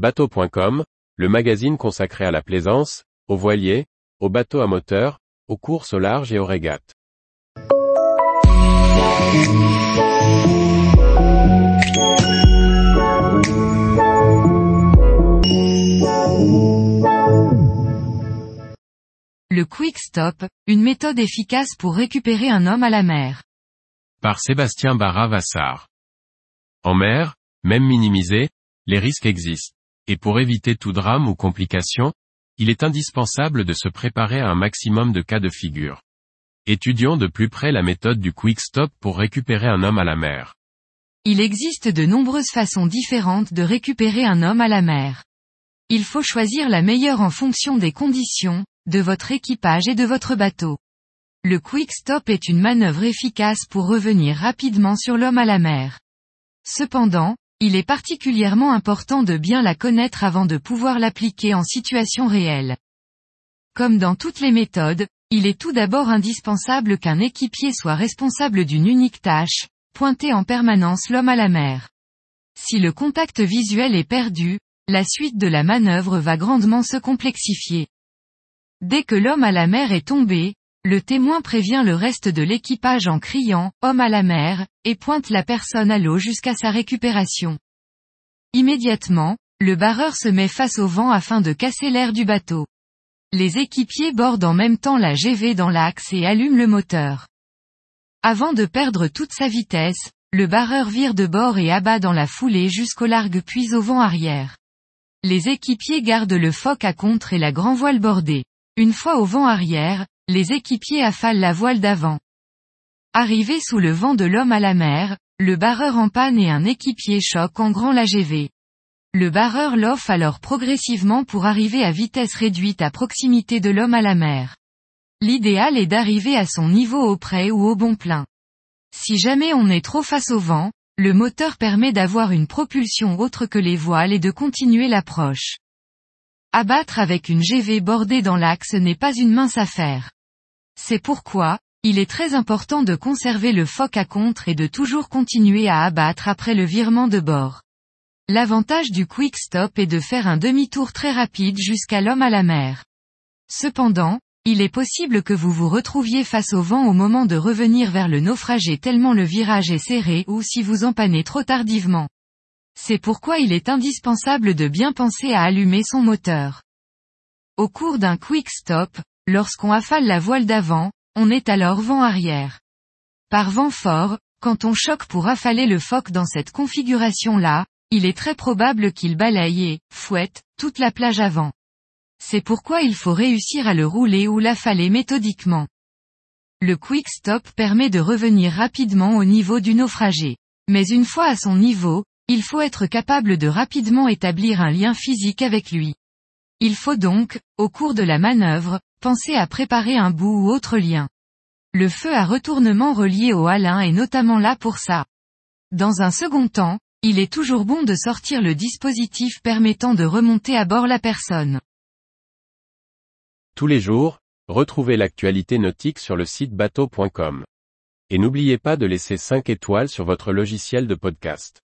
Bateau.com, le magazine consacré à la plaisance, aux voiliers, aux bateaux à moteur, aux courses au large et aux régates. Le Quick Stop, une méthode efficace pour récupérer un homme à la mer. Par Sébastien Barra-Vassar. En mer, même minimisé, les risques existent. Et pour éviter tout drame ou complication, il est indispensable de se préparer à un maximum de cas de figure. Étudions de plus près la méthode du Quick Stop pour récupérer un homme à la mer. Il existe de nombreuses façons différentes de récupérer un homme à la mer. Il faut choisir la meilleure en fonction des conditions, de votre équipage et de votre bateau. Le Quick Stop est une manœuvre efficace pour revenir rapidement sur l'homme à la mer. Cependant, il est particulièrement important de bien la connaître avant de pouvoir l'appliquer en situation réelle. Comme dans toutes les méthodes, il est tout d'abord indispensable qu'un équipier soit responsable d'une unique tâche, pointer en permanence l'homme à la mer. Si le contact visuel est perdu, la suite de la manœuvre va grandement se complexifier. Dès que l'homme à la mer est tombé, le témoin prévient le reste de l'équipage en criant ⁇ Homme à la mer !⁇ et pointe la personne à l'eau jusqu'à sa récupération. Immédiatement, le barreur se met face au vent afin de casser l'air du bateau. Les équipiers bordent en même temps la GV dans l'axe et allument le moteur. Avant de perdre toute sa vitesse, le barreur vire de bord et abat dans la foulée jusqu'au largue puis au vent arrière. Les équipiers gardent le foc à contre et la grand voile bordée. Une fois au vent arrière, les équipiers affalent la voile d'avant. Arrivé sous le vent de l'homme à la mer, le barreur en panne et un équipier choquent en grand l'AGV. Le barreur l'offre alors progressivement pour arriver à vitesse réduite à proximité de l'homme à la mer. L'idéal est d'arriver à son niveau au près ou au bon plein. Si jamais on est trop face au vent, le moteur permet d'avoir une propulsion autre que les voiles et de continuer l'approche. Abattre avec une GV bordée dans l'axe n'est pas une mince affaire. C'est pourquoi, il est très important de conserver le foc à contre et de toujours continuer à abattre après le virement de bord. L'avantage du quick stop est de faire un demi-tour très rapide jusqu'à l'homme à la mer. Cependant, il est possible que vous vous retrouviez face au vent au moment de revenir vers le naufragé tellement le virage est serré ou si vous empannez trop tardivement. C'est pourquoi il est indispensable de bien penser à allumer son moteur. Au cours d'un quick stop, Lorsqu'on affale la voile d'avant, on est alors vent arrière. Par vent fort, quand on choque pour affaler le foc dans cette configuration-là, il est très probable qu'il balaye et, fouette, toute la plage avant. C'est pourquoi il faut réussir à le rouler ou l'affaler méthodiquement. Le quick stop permet de revenir rapidement au niveau du naufragé. Mais une fois à son niveau, il faut être capable de rapidement établir un lien physique avec lui. Il faut donc, au cours de la manœuvre, pensez à préparer un bout ou autre lien. Le feu à retournement relié au halin est notamment là pour ça. Dans un second temps, il est toujours bon de sortir le dispositif permettant de remonter à bord la personne. Tous les jours, retrouvez l'actualité nautique sur le site bateau.com. Et n'oubliez pas de laisser 5 étoiles sur votre logiciel de podcast.